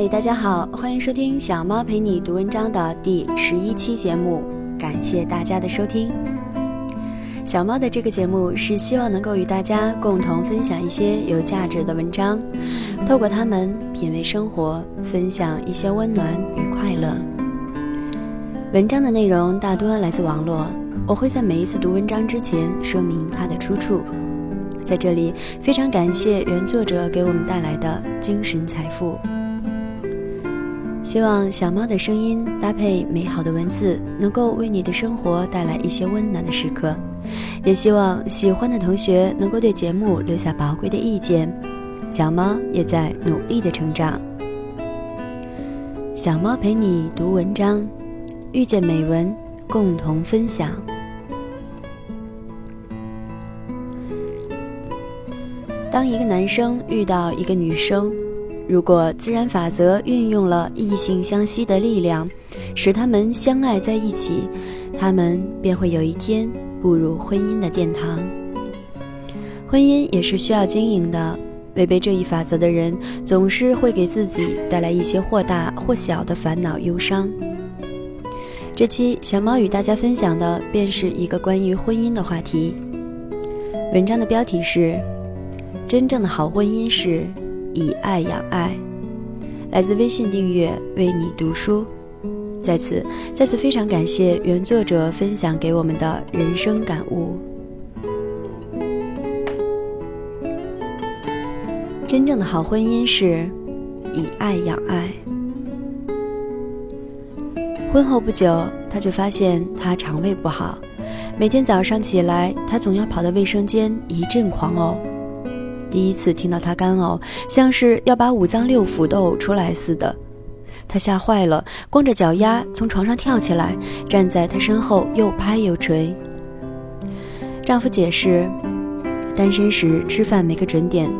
嗨，大家好，欢迎收听小猫陪你读文章的第十一期节目，感谢大家的收听。小猫的这个节目是希望能够与大家共同分享一些有价值的文章，透过它们品味生活，分享一些温暖与快乐。文章的内容大多来自网络，我会在每一次读文章之前说明它的出处。在这里，非常感谢原作者给我们带来的精神财富。希望小猫的声音搭配美好的文字，能够为你的生活带来一些温暖的时刻。也希望喜欢的同学能够对节目留下宝贵的意见。小猫也在努力的成长。小猫陪你读文章，遇见美文，共同分享。当一个男生遇到一个女生。如果自然法则运用了异性相吸的力量，使他们相爱在一起，他们便会有一天步入婚姻的殿堂。婚姻也是需要经营的，违背这一法则的人，总是会给自己带来一些或大或小的烦恼忧伤。这期小猫与大家分享的便是一个关于婚姻的话题。文章的标题是：真正的好婚姻是。以爱养爱，来自微信订阅为你读书。在此，再次非常感谢原作者分享给我们的人生感悟。真正的好婚姻是以爱养爱。婚后不久，他就发现他肠胃不好，每天早上起来，他总要跑到卫生间一阵狂呕。第一次听到他干呕，像是要把五脏六腑都呕出来似的，他吓坏了，光着脚丫从床上跳起来，站在他身后又拍又捶。丈夫解释，单身时吃饭没个准点，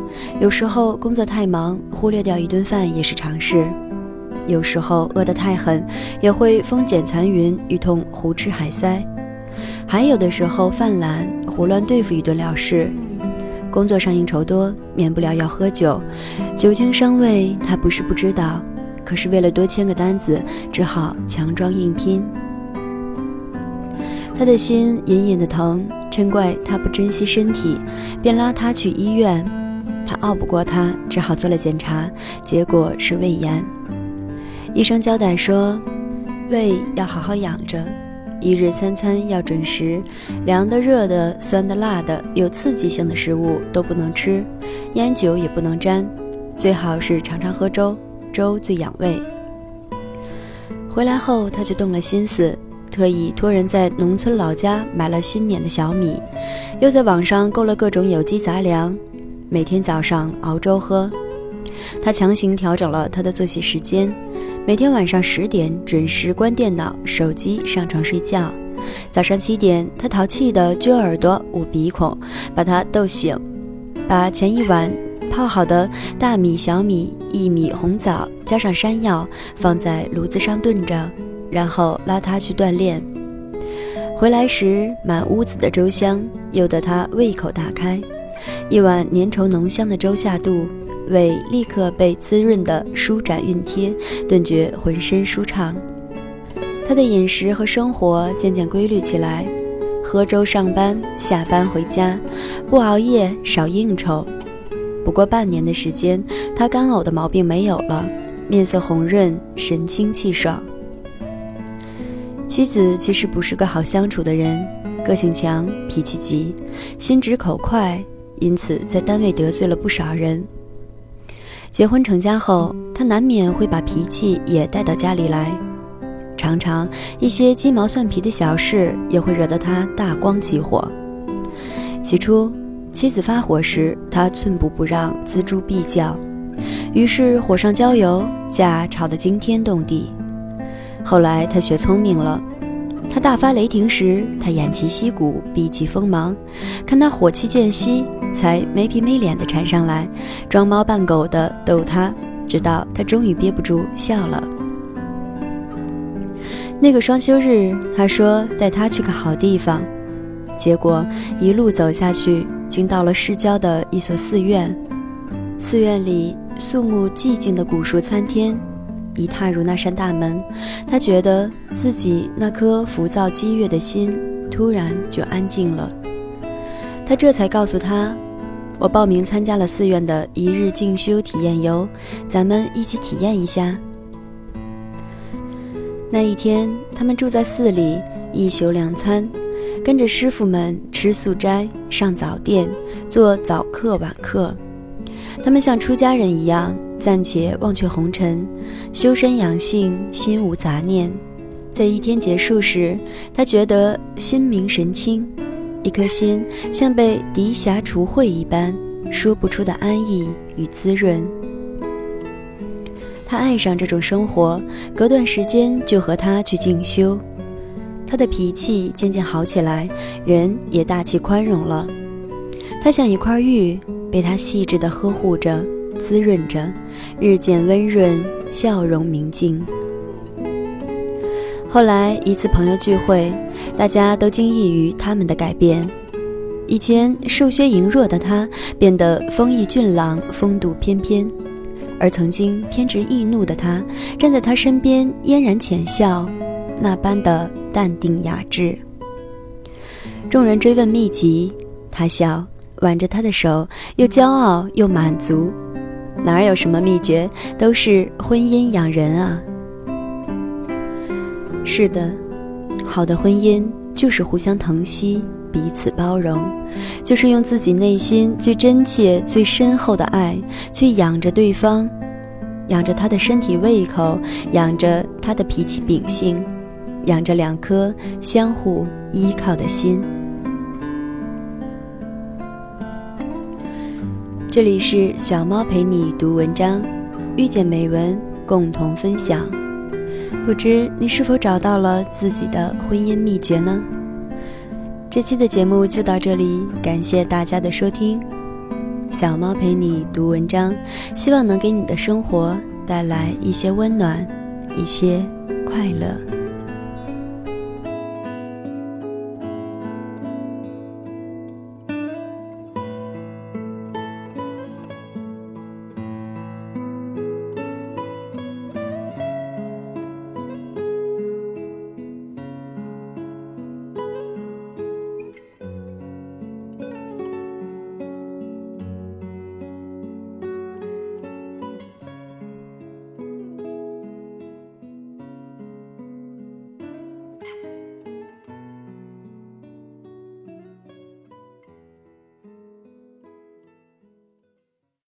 有时候工作太忙，忽略掉一顿饭也是常事；有时候饿得太狠，也会风卷残云，一通胡吃海塞；还有的时候犯懒，胡乱对付一顿了事。工作上应酬多，免不了要喝酒，酒精伤胃，他不是不知道，可是为了多签个单子，只好强装硬拼。他的心隐隐的疼，嗔怪他不珍惜身体，便拉他去医院。他拗不过他，只好做了检查，结果是胃炎。医生交代说，胃要好好养着。一日三餐要准时，凉的、热的、酸的、辣的，有刺激性的食物都不能吃，烟酒也不能沾，最好是常常喝粥，粥最养胃。回来后，他就动了心思，特意托人在农村老家买了新碾的小米，又在网上购了各种有机杂粮，每天早上熬粥喝。他强行调整了他的作息时间。每天晚上十点准时关电脑、手机，上床睡觉。早上七点，他淘气地撅耳朵、捂鼻孔，把他逗醒，把前一晚泡好的大米、小米、薏米、红枣加上山药放在炉子上炖着，然后拉他去锻炼。回来时，满屋子的粥香，诱得他胃口大开。一碗粘稠浓香的粥下肚。胃立刻被滋润的舒展熨贴，顿觉浑身舒畅。他的饮食和生活渐渐规律起来，喝粥上班，下班回家，不熬夜，少应酬。不过半年的时间，他干呕的毛病没有了，面色红润，神清气爽。妻子其实不是个好相处的人，个性强，脾气急，心直口快，因此在单位得罪了不少人。结婚成家后，他难免会把脾气也带到家里来，常常一些鸡毛蒜皮的小事也会惹得他大光起火。起初，妻子发火时，他寸步不让，锱铢必较，于是火上浇油，架吵得惊天动地。后来他学聪明了，他大发雷霆时，他偃旗息鼓，避其锋芒，看他火气渐息。才没皮没脸的缠上来，装猫扮狗的逗他，直到他终于憋不住笑了。那个双休日，他说带他去个好地方，结果一路走下去，竟到了市郊的一所寺院。寺院里肃穆寂静的古树参天，一踏入那扇大门，他觉得自己那颗浮躁激越的心突然就安静了。他这才告诉他：“我报名参加了寺院的一日进修体验游，咱们一起体验一下。”那一天，他们住在寺里，一宿两餐，跟着师傅们吃素斋、上早殿、做早课晚课。他们像出家人一样，暂且忘却红尘，修身养性，心无杂念。在一天结束时，他觉得心明神清，一颗心像被涤霞除秽一般，说不出的安逸与滋润。他爱上这种生活，隔段时间就和他去进修。他的脾气渐渐好起来，人也大气宽容了。他像一块玉，被他细致地呵护着、滋润着，日渐温润，笑容明净。后来一次朋友聚会，大家都惊异于他们的改变。以前瘦削羸弱的他，变得风意俊朗、风度翩翩。而曾经偏执易怒的他，站在他身边嫣然浅笑，那般的淡定雅致。众人追问秘籍，他笑，挽着他的手，又骄傲又满足。哪有什么秘诀，都是婚姻养人啊！是的，好的婚姻就是互相疼惜。彼此包容，就是用自己内心最真切、最深厚的爱去养着对方，养着他的身体胃口，养着他的脾气秉性，养着两颗相互依靠的心。这里是小猫陪你读文章，遇见美文，共同分享。不知你是否找到了自己的婚姻秘诀呢？这期的节目就到这里，感谢大家的收听。小猫陪你读文章，希望能给你的生活带来一些温暖，一些快乐。